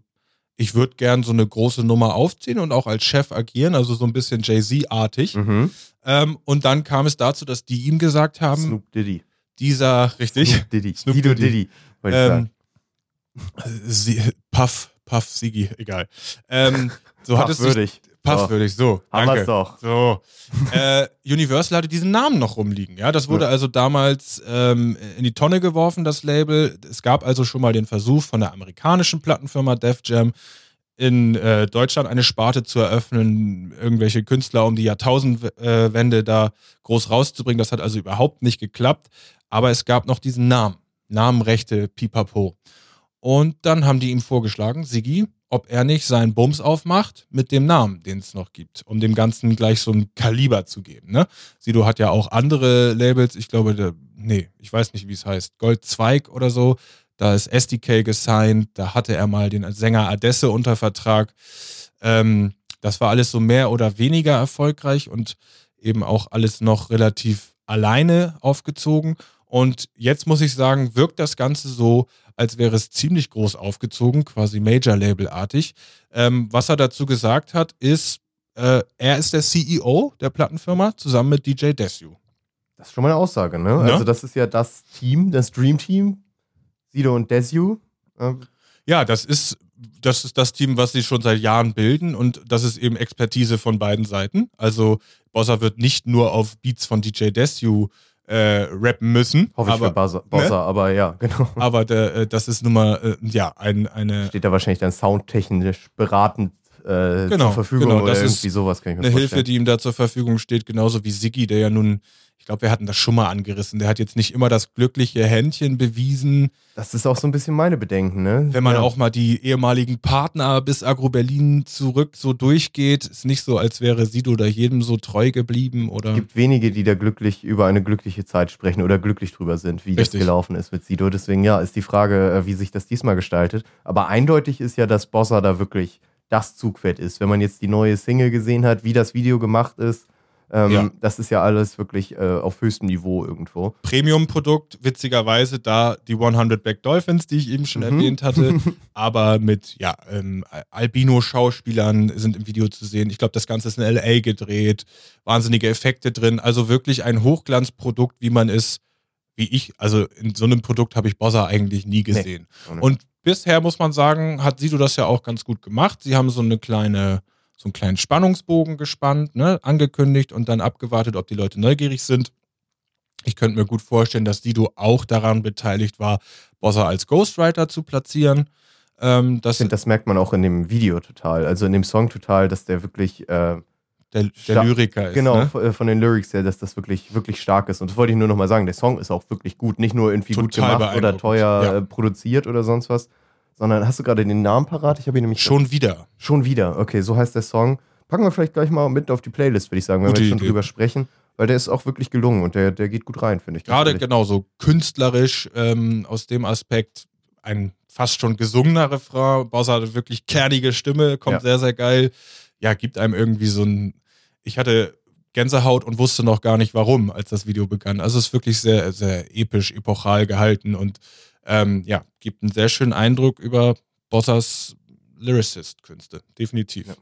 ich würde gern so eine große Nummer aufziehen und auch als Chef agieren, also so ein bisschen Jay-Z-artig. Mhm. Ähm, und dann kam es dazu, dass die ihm gesagt haben, Snoop Diddy. dieser, richtig, Snoop Diddy. Snoop Diddy. Diddy. ähm, sie, Puff, Puff, Sigi, egal. Ähm, so hat es sich, Puffwürdig, so, Haben danke. wir's doch. So. äh, Universal hatte diesen Namen noch rumliegen, ja. Das wurde also damals ähm, in die Tonne geworfen, das Label. Es gab also schon mal den Versuch von der amerikanischen Plattenfirma Def Jam in äh, Deutschland eine Sparte zu eröffnen, irgendwelche Künstler um die Jahrtausendwende da groß rauszubringen. Das hat also überhaupt nicht geklappt. Aber es gab noch diesen Namen. Namenrechte Pipapo. Und dann haben die ihm vorgeschlagen, Sigi, ob er nicht seinen Bums aufmacht mit dem Namen, den es noch gibt, um dem Ganzen gleich so ein Kaliber zu geben. Ne? Sido hat ja auch andere Labels, ich glaube, der, nee, ich weiß nicht, wie es heißt, Goldzweig oder so. Da ist SDK gesigned, da hatte er mal den Sänger Adesse unter Vertrag. Ähm, das war alles so mehr oder weniger erfolgreich und eben auch alles noch relativ alleine aufgezogen. Und jetzt muss ich sagen, wirkt das Ganze so, als wäre es ziemlich groß aufgezogen, quasi Major-Label-artig. Ähm, was er dazu gesagt hat, ist, äh, er ist der CEO der Plattenfirma zusammen mit DJ Desu. Das ist schon mal eine Aussage, ne? Ne? Also, das ist ja das Team, das Dream Team. Sido und Desu. Ähm, Ja, das ist, das ist das Team, was sie schon seit Jahren bilden und das ist eben Expertise von beiden Seiten. Also Bossa wird nicht nur auf Beats von DJ Desu äh, rappen müssen, hoffe ich aber, für Bossa, Bossa ne? aber ja, genau. aber der, äh, das ist nun mal äh, ja, ein, eine, Steht da wahrscheinlich dann soundtechnisch beratend äh, Genau, zur Verfügung genau, oder das ist irgendwie sowas, kann ich mir eine vorstellen. Hilfe, die ihm da zur Verfügung steht, genauso wie Siggi, der ja nun, ich glaube, wir hatten das schon mal angerissen, der hat jetzt nicht immer das glückliche Händchen bewiesen, Das ist auch so ein bisschen meine Bedenken, ne? wenn man ja. auch mal die ehemaligen Partner bis Agro Berlin zurück so durchgeht, ist nicht so, als wäre Sido da jedem so treu geblieben oder. Es gibt wenige, die da glücklich über eine glückliche Zeit sprechen oder glücklich drüber sind, wie das Richtig. gelaufen ist mit Sido. Deswegen, ja, ist die Frage, äh, wie sich das diesmal gestaltet. Aber eindeutig ist ja, dass Bossa da wirklich das Zugpferd ist. Wenn man jetzt die neue Single gesehen hat, wie das Video gemacht ist, ähm, Ja. das ist ja alles wirklich äh, auf höchstem Niveau irgendwo. Premium-Produkt, witzigerweise da die 100 Black Dolphins, die ich eben schon Mhm. erwähnt hatte, aber mit ja, ähm, Albino-Schauspielern sind im Video zu sehen. Ich glaube, das Ganze ist in LA gedreht, wahnsinnige Effekte drin, also wirklich ein Hochglanzprodukt, wie man es, wie ich, also in so einem Produkt habe ich Bossa eigentlich nie gesehen. nicht. Und bisher muss man sagen, hat Sido das ja auch ganz gut gemacht. Sie haben so eine kleine, so einen kleinen Spannungsbogen gespannt, ne, angekündigt und dann abgewartet, ob die Leute neugierig sind. Ich könnte mir gut vorstellen, dass Sido auch daran beteiligt war, Bossa als Ghostwriter zu platzieren. Ähm, das Ich finde, das merkt man auch in dem Video total, also in dem Song total, dass der wirklich äh, der, der Lyriker ist. Genau, Ne? äh, von den Lyrics her, dass das wirklich, wirklich stark ist. Und das wollte ich nur nochmal sagen. Der Song ist auch wirklich gut. Nicht nur irgendwie gut Total gemacht oder teuer ja. äh, produziert oder sonst was, sondern hast du gerade den Namen parat? Ich habe ihn nämlich Schon wieder. schon wieder. Okay, so heißt der Song. Packen wir vielleicht gleich mal mit auf die Playlist, würde ich sagen, wenn Gute wir schon Idee. drüber sprechen. Weil der ist auch wirklich gelungen und der, der geht gut rein, finde ich. Gerade genau so künstlerisch ähm, aus dem Aspekt ein fast schon gesungener Refrain. Bossa hat wirklich kernige Stimme, kommt Ja. sehr, sehr geil. Ja, gibt einem irgendwie so ein. Ich hatte Gänsehaut und wusste noch gar nicht warum, als das Video begann. Also es ist wirklich sehr, sehr episch, epochal gehalten und ähm, ja, gibt einen sehr schönen Eindruck über Bossas Lyricist-Künste. Definitiv. Ja.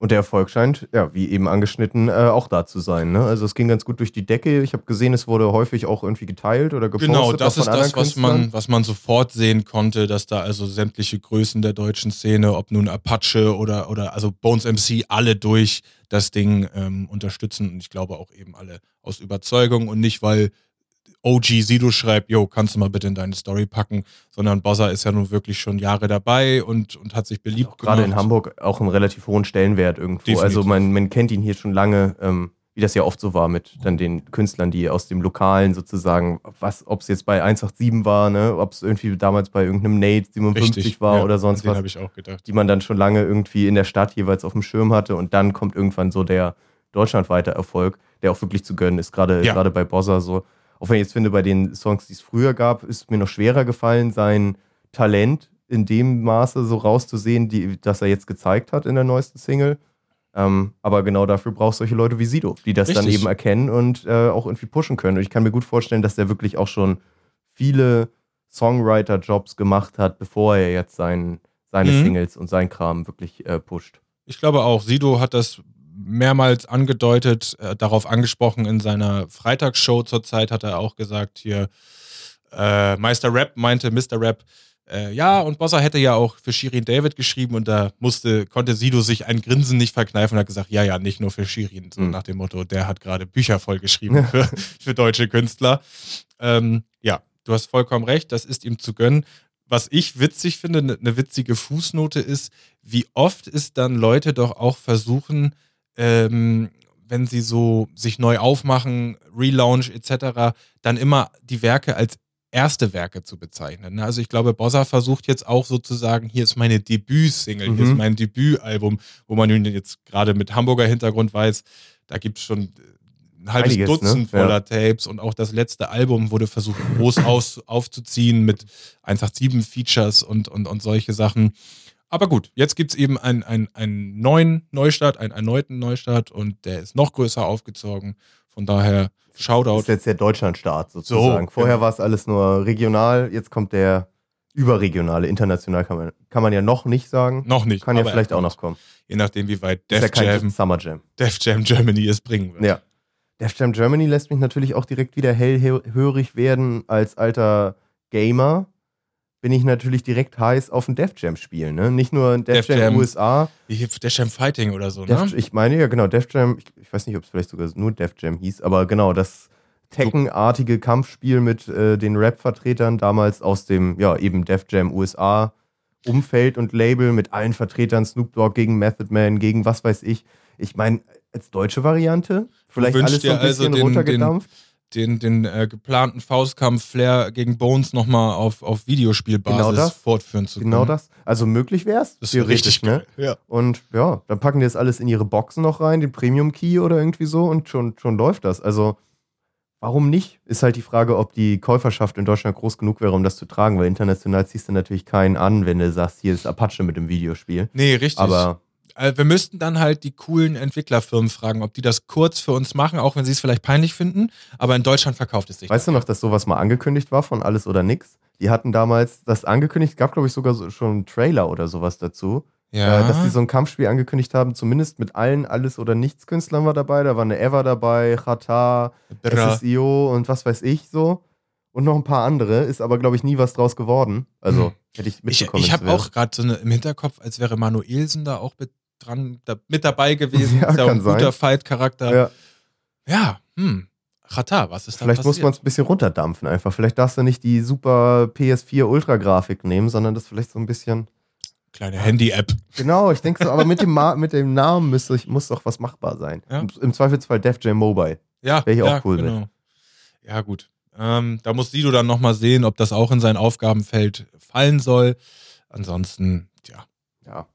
Und der Erfolg scheint, ja, wie eben angeschnitten, äh, auch da zu sein. Ne? Also es ging ganz gut durch die Decke. Ich habe gesehen, es wurde häufig auch irgendwie geteilt oder gepostet. Genau, das ist das, was man, was man sofort sehen konnte, dass da also sämtliche Größen der deutschen Szene, ob nun Apache oder, oder also Bones MC, alle durch das Ding ähm, unterstützen. Und ich glaube auch eben alle aus Überzeugung und nicht, weil OG Sido schreibt, yo, kannst du mal bitte in deine Story packen, sondern Bossa ist ja nun wirklich schon Jahre dabei und, und hat sich beliebt auch gerade in. Hamburg auch einen relativ hohen Stellenwert irgendwo. Definitiv. Also man, man kennt ihn hier schon lange, ähm, wie das ja oft so war mit dann den Künstlern, die aus dem Lokalen sozusagen, was, ob es jetzt bei 187 war, ne, ob es irgendwie damals bei irgendeinem Nate 57 war ja, oder sonst was, habe ich auch gedacht. die man dann schon lange irgendwie in der Stadt jeweils auf dem Schirm hatte und dann kommt irgendwann so der deutschlandweite Erfolg, der auch wirklich zu gönnen ist, gerade Ja. gerade bei Bossa so. Auch wenn ich jetzt finde, bei den Songs, die es früher gab, ist mir noch schwerer gefallen, sein Talent in dem Maße so rauszusehen, die, das er jetzt gezeigt hat in der neuesten Single. Ähm, aber genau dafür brauchst du solche Leute wie Sido, die das dann Richtig. eben erkennen und äh, auch irgendwie pushen können. Und ich kann mir gut vorstellen, dass der wirklich auch schon viele Songwriter-Jobs gemacht hat, bevor er jetzt seinen, seine Mhm. Singles und sein Kram wirklich äh, pusht. Ich glaube auch. Sido hat das mehrmals angedeutet, äh, darauf angesprochen in seiner Freitagsshow zurzeit hat er auch gesagt, hier äh, Meister Rap meinte Mr. Rap, äh, ja, und Bossa hätte ja auch für Shirin David geschrieben und da musste, konnte Sido sich ein Grinsen nicht verkneifen und hat gesagt, ja, ja, nicht nur für Shirin, so Mhm. nach dem Motto, der hat gerade Bücher voll geschrieben für, für deutsche Künstler. Ähm, ja, du hast vollkommen recht, das ist ihm zu gönnen. Was ich witzig finde, eine ne witzige Fußnote ist, wie oft es dann Leute doch auch versuchen, ähm, wenn sie so sich neu aufmachen, Relaunch etc., dann immer die Werke als erste Werke zu bezeichnen. ne? Also ich glaube, Bossa versucht jetzt auch sozusagen, hier ist meine Debütsingle, hier Mhm. ist mein Debütalbum, wo man jetzt gerade mit Hamburger Hintergrund weiß, da gibt es schon äh, ein halbes Einiges, ne? Dutzend Ja. voller Tapes und auch das letzte Album wurde versucht groß aus, aufzuziehen mit 187-Features und, und, und solche Sachen. Aber gut, jetzt gibt es eben einen, einen, einen neuen Neustart, einen erneuten Neustart und der ist noch größer aufgezogen. Von daher, Das Shoutout. ist jetzt der Deutschlandstart sozusagen. So, Vorher genau. war es alles nur regional, jetzt kommt der überregionale, international kann man, kann man ja noch nicht sagen. Noch nicht. Kann ja vielleicht auch noch kommen. Je nachdem, wie weit ja Def kein Jam, Summer Jam. Def Jam Germany es bringen wird. Ja. Def Jam Germany lässt mich natürlich auch direkt wieder hellhörig werden. Als alter Gamer bin ich natürlich direkt heiß auf ein Def Jam Spiel. Ne? Nicht nur ein Def, Def Jam, Jam. USA. Wie hier Def Jam Fighting oder so, Def, ne? ich meine ja genau, Def Jam, ich, ich weiß nicht, ob es vielleicht sogar nur Def Jam hieß, aber genau, das Tekken-artige Kampfspiel mit äh, den Rap-Vertretern damals aus dem, ja, eben Def Jam USA Umfeld und Label mit allen Vertretern, Snoop Dogg gegen Method Man, gegen was weiß ich. Ich meine, als deutsche Variante, vielleicht alles so ein bisschen also den- runtergedampft. Den, den äh, geplanten Faustkampf Flair gegen Bones nochmal auf, auf Videospielbasis Genau das. fortführen zu können. Genau das. Also möglich wäre es, Das ist richtig ne? Ja. Und ja, dann packen die das alles in ihre Boxen noch rein, den Premium Key oder irgendwie so und schon, schon läuft das. Also, warum nicht? Ist halt die Frage, ob die Käuferschaft in Deutschland groß genug wäre, um das zu tragen, weil international ziehst du natürlich keinen an, wenn du sagst, hier ist Apache mit dem Videospiel. Nee, richtig. Aber wir müssten dann halt die coolen Entwicklerfirmen fragen, ob die das kurz für uns machen, auch wenn sie es vielleicht peinlich finden. Aber in Deutschland verkauft es sich. weißt du noch, dass sowas mal angekündigt war von Alles oder Nix? Die hatten damals das angekündigt, gab glaube ich sogar so, schon einen Trailer oder sowas dazu. ja. Äh, dass die so ein Kampfspiel angekündigt haben, zumindest mit allen Alles- oder Nichts-Künstlern war dabei. Da war eine Eva dabei, Chata, Bra. SSIO und was weiß ich so. Und noch ein paar andere, ist aber, glaube ich, nie was draus geworden. Also Hm. hätte ich Ich, mitbekommen. ich es habe auch gerade so eine, im Hinterkopf, als wäre Manuelsen da auch mit, dran, da, mit dabei gewesen. Ja, ist ja auch kann ein guter. Fight-Charakter. Ja, Ja, hm. Chata, was ist da vielleicht muss passiert? man es ein bisschen runterdampfen einfach. Vielleicht darfst du nicht die super PS4 Ultra-Grafik nehmen, sondern das vielleicht so ein bisschen. Kleine Handy-App. Genau, ich denke so, aber mit dem, Ma mit dem Namen müsste ich, muss doch was machbar sein. Ja. Im, Im Zweifelsfall Def Jam Mobile. Ja, Wär ich auch ja, cool genau. Ja, gut. Ähm, da muss Sido dann nochmal sehen, ob das auch in sein Aufgabenfeld fallen soll. Ansonsten, ja, Ja,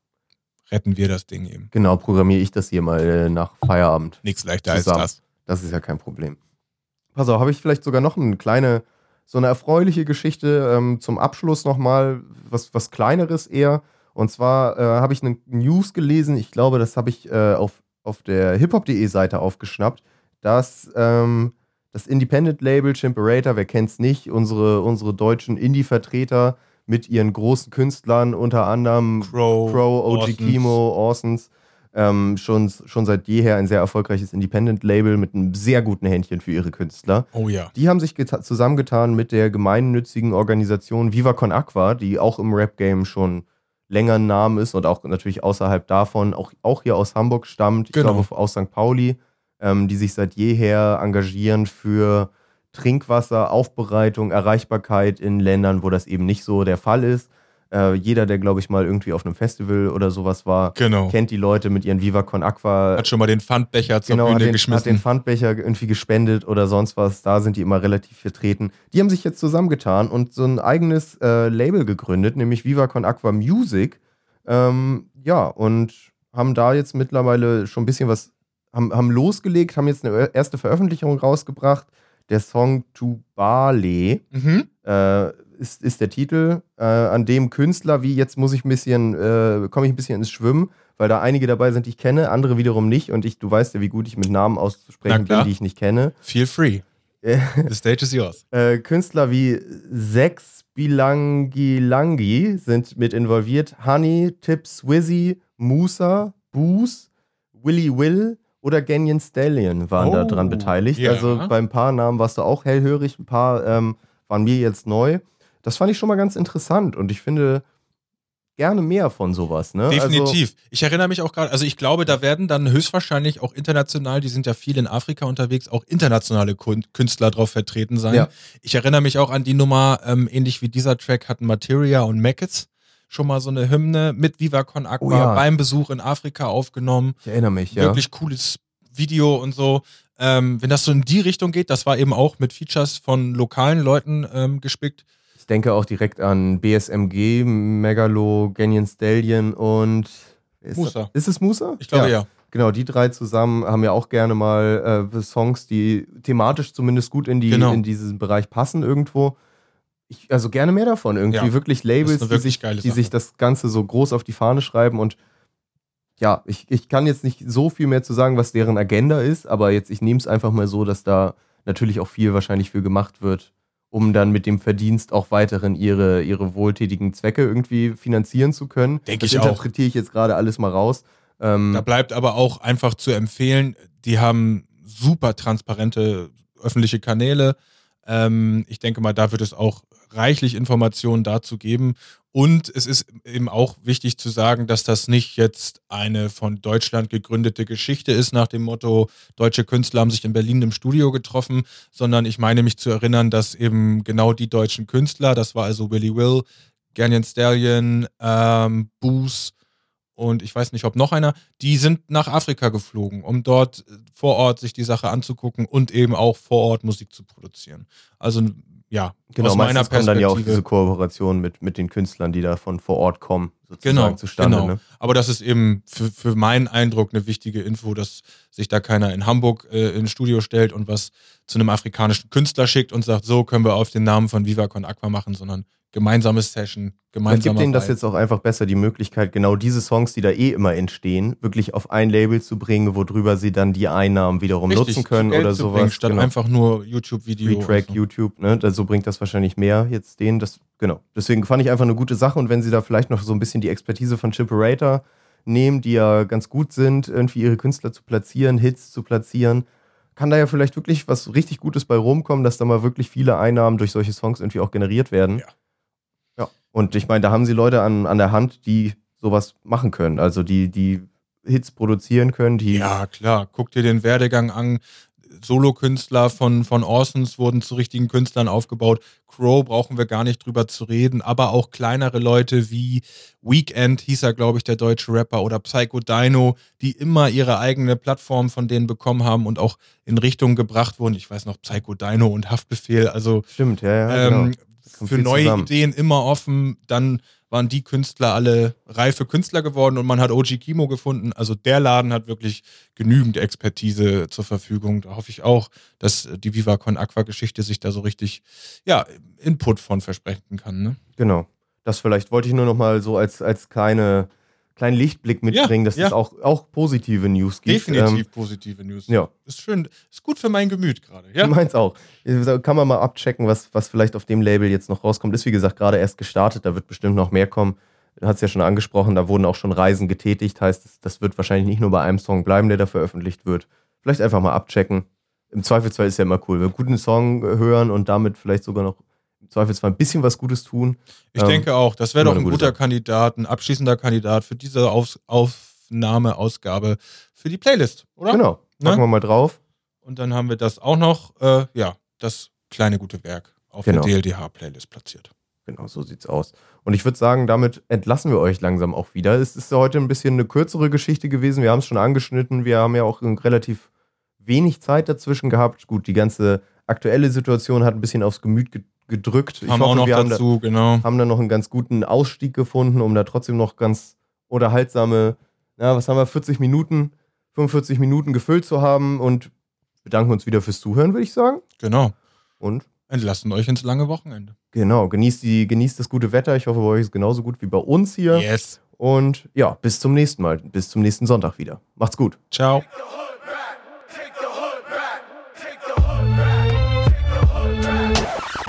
retten wir das Ding eben. genau, programmiere ich das hier mal äh, nach Feierabend. Nichts leichter Zusammen. als das. Das ist ja kein Problem. Pass auf, habe ich vielleicht sogar noch eine kleine, so eine erfreuliche Geschichte ähm, zum Abschluss nochmal, was, was kleineres eher. Und zwar äh, habe ich eine News gelesen, ich glaube, das habe ich äh, auf, auf der hiphop.de Seite aufgeschnappt, dass ähm, das Independent-Label Chimperator, wer kennt's nicht, unsere, unsere deutschen Indie-Vertreter mit ihren großen Künstlern, unter anderem Crow, Crow, OG Orsons. Kimo, Orsons, ähm, schon, schon seit jeher ein sehr erfolgreiches Independent-Label mit einem sehr guten Händchen für ihre Künstler. Oh ja. Die haben sich geta- zusammengetan mit der gemeinnützigen Organisation Viva Con Aqua, die auch im Rap-Game schon länger ein Name ist und auch natürlich außerhalb davon, auch, auch hier aus Hamburg stammt, ich Genau. glaube aus St. Pauli, ähm, die sich seit jeher engagieren für Trinkwasser, Aufbereitung, Erreichbarkeit in Ländern, wo das eben nicht so der Fall ist. Äh, jeder, der, glaube ich, mal irgendwie auf einem Festival oder sowas war, Genau. kennt die Leute mit ihren Viva Con Aqua Hat schon mal den Pfandbecher zur genau, Bühne hat den, hat geschmissen. den Pfandbecher irgendwie gespendet oder sonst was. Da sind die immer relativ vertreten. Die haben sich jetzt zusammengetan und so ein eigenes äh, Label gegründet, nämlich Viva Con Aqua Music. Ähm, ja, und haben da jetzt mittlerweile schon ein bisschen was, haben, haben losgelegt, haben jetzt eine erste Veröffentlichung rausgebracht. Der Song Tubale mhm. äh, ist, ist der Titel, äh, an dem Künstler, wie jetzt muss ich ein bisschen, äh, komme ich ein bisschen ins Schwimmen, weil da einige dabei sind, die ich kenne, andere wiederum nicht. Und ich, du weißt ja, wie gut ich mit Namen Na auszusprechen bin, die ich nicht kenne. Feel free. The stage is yours. Äh, Künstler wie Sex Bilangilangi sind mit involviert. Honey, Tips, Wizzy, Musa, Boos, Willy Will oder Ganyan Stallion waren da Oh, dran beteiligt. ja. Also beim paar Namen warst du auch hellhörig, ein paar ähm, waren mir jetzt neu. Das fand ich schon mal ganz interessant und ich finde gerne mehr von sowas. Ne? Also, Definitiv. ich erinnere mich auch gerade, also ich glaube, da werden dann höchstwahrscheinlich auch international, die sind ja viel in Afrika unterwegs, auch internationale Künstler drauf vertreten sein. Ja. Ich erinnere mich auch an die Nummer, ähm, ähnlich wie dieser Track hatten Materia und Mackets schon mal so eine Hymne mit Viva Con Aqua Oh ja. beim Besuch in Afrika aufgenommen. ich erinnere mich, ja. Wirklich cooles Video und so. Ähm, wenn das so in die Richtung geht, das war eben auch mit Features von lokalen Leuten ähm, gespickt. Ich denke auch direkt an BSMG, Megalo, Ganyan Stallion und. Ist, Musa. Ist es Musa? Ich glaube ja. Genau, die drei zusammen haben ja auch gerne mal äh, Songs, die thematisch zumindest gut in, die, Genau. in diesen Bereich passen irgendwo. Ich, also gerne mehr davon. Irgendwie Ja, wirklich Labels, eine die, wirklich sich, die sich das Ganze so groß auf die Fahne schreiben. Und ja, ich, ich kann jetzt nicht so viel mehr zu sagen, was deren Agenda ist, aber jetzt, ich nehme es einfach mal so, dass da natürlich auch viel wahrscheinlich für gemacht wird, um dann mit dem Verdienst auch weiterhin ihre, ihre wohltätigen Zwecke irgendwie finanzieren zu können. Denke ich auch. interpretiere ich jetzt gerade alles mal raus. Ähm, Da bleibt aber auch einfach zu empfehlen, die haben super transparente öffentliche Kanäle. Ähm, ich denke mal, da wird es auch reichlich Informationen dazu geben. Und es ist eben auch wichtig zu sagen, dass das nicht jetzt eine von Deutschland gegründete Geschichte ist, nach dem Motto, deutsche Künstler haben sich in Berlin im Studio getroffen, sondern ich meine mich zu erinnern, dass eben genau die deutschen Künstler, das war also Willy Will, Ganyan Stallion, ähm, Boos, und ich weiß nicht, ob noch einer, die sind nach Afrika geflogen, um dort äh, vor Ort sich die Sache anzugucken und eben auch vor Ort Musik zu produzieren. Also ja, Genau, aus meiner kommen dann ja auch diese Perspektive. Kooperation mit, mit den Künstlern, die da von vor Ort kommen, sozusagen Genau, zustande. genau. Ne? Aber das ist eben für, für meinen Eindruck eine wichtige Info, dass sich da keiner in Hamburg äh, ins Studio stellt und was zu einem afrikanischen Künstler schickt und sagt, so können wir auf den Namen von Viva Con Aqua machen, sondern gemeinsame Session, gemeinsame gibt denen das jetzt auch einfach besser die Möglichkeit, genau diese Songs, die da eh immer entstehen, wirklich auf ein Label zu bringen, worüber sie dann die Einnahmen wiederum nutzen können Geld oder zu sowas. bringen, statt Genau. einfach nur YouTube-Video. Retrack, so. YouTube, ne? So bringt das wahrscheinlich mehr jetzt denen. Das, genau. Deswegen fand ich einfach eine gute Sache und wenn sie da vielleicht noch so ein bisschen die Expertise von Chipperator nehmen, die ja ganz gut sind, irgendwie ihre Künstler zu platzieren, Hits zu platzieren, kann da ja vielleicht wirklich was richtig Gutes bei rumkommen, dass da mal wirklich viele Einnahmen durch solche Songs irgendwie auch generiert werden. Ja. Ja. Und ich meine, da haben sie Leute an, an der Hand, die sowas machen können. Also die, die Hits produzieren können, die Ja, klar. Guck dir den Werdegang an. Solokünstler von, von Orsons wurden zu richtigen Künstlern aufgebaut. Crow brauchen wir gar nicht drüber zu reden, aber auch kleinere Leute wie Weekend, hieß er, glaube ich, der deutsche Rapper, oder Psycho Dino, die immer ihre eigene Plattform von denen bekommen haben und auch in Richtung gebracht wurden. Ich weiß noch, Psycho Dino und Haftbefehl, also stimmt, ja, ja, genau. ähm, kommt für neue zusammen. Ideen immer offen. Dann waren die Künstler alle reife Künstler geworden und man hat OG Kimo gefunden. Also der Laden hat wirklich genügend Expertise zur Verfügung. Da hoffe ich auch, dass die Viva Con Aqua Geschichte sich da so richtig ja, Input von versprechen kann. Ne? Genau. Das vielleicht wollte ich nur noch mal so als, als kleine, kleinen Lichtblick mitbringen, dass ja. es auch, auch positive News gibt. Definitiv positive News. Ähm, ja. Ist schön, ist gut für mein Gemüt gerade. Ja? Du meinst auch. Kann man mal abchecken, was, was vielleicht auf dem Label jetzt noch rauskommt. Ist wie gesagt gerade erst gestartet, da wird bestimmt noch mehr kommen. Du hast ja schon angesprochen, da wurden auch schon Reisen getätigt. Heißt, das, das wird wahrscheinlich nicht nur bei einem Song bleiben, der da veröffentlicht wird. Vielleicht einfach mal abchecken. Im Zweifelsfall ist ja immer cool. Wir guten Song hören und damit vielleicht sogar noch im Zweifelsfall ein bisschen was Gutes tun. Ich Ähm, denke auch, das wäre doch ein gute guter Sache. Kandidat, ein abschließender Kandidat für diese Auf Aufnahmeausgabe für die Playlist, oder? Genau. Ne? Packen wir mal drauf. Und dann haben wir das auch noch, äh, ja, das kleine gute Werk auf Genau. der DLDH-Playlist platziert. Genau, so sieht's aus. Und ich würde sagen, damit entlassen wir euch langsam auch wieder. Es ist heute ein bisschen eine kürzere Geschichte gewesen. Wir haben es schon angeschnitten. Wir haben ja auch relativ wenig Zeit dazwischen gehabt. Gut, die ganze aktuelle Situation hat ein bisschen aufs Gemüt ge gedrückt. haben auch noch wir haben da, dazu, genau. haben da noch einen ganz guten Ausstieg gefunden, um da trotzdem noch ganz unterhaltsame, na, was haben wir, 40 Minuten, 45 Minuten gefüllt zu haben und bedanken uns wieder fürs Zuhören, würde ich sagen. Genau. Und Entlassen euch ins lange Wochenende. genau, genießt, die, genießt das gute Wetter. Ich hoffe, bei euch ist es genauso gut wie bei uns hier. Yes. Und ja, bis zum nächsten Mal. Bis zum nächsten Sonntag wieder. Macht's gut. Ciao.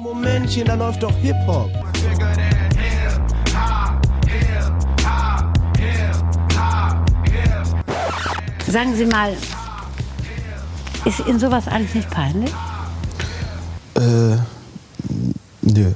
Männchen, da läuft doch Hip-Hop. Sagen Sie mal, ist Ihnen sowas eigentlich nicht peinlich? Äh, nö.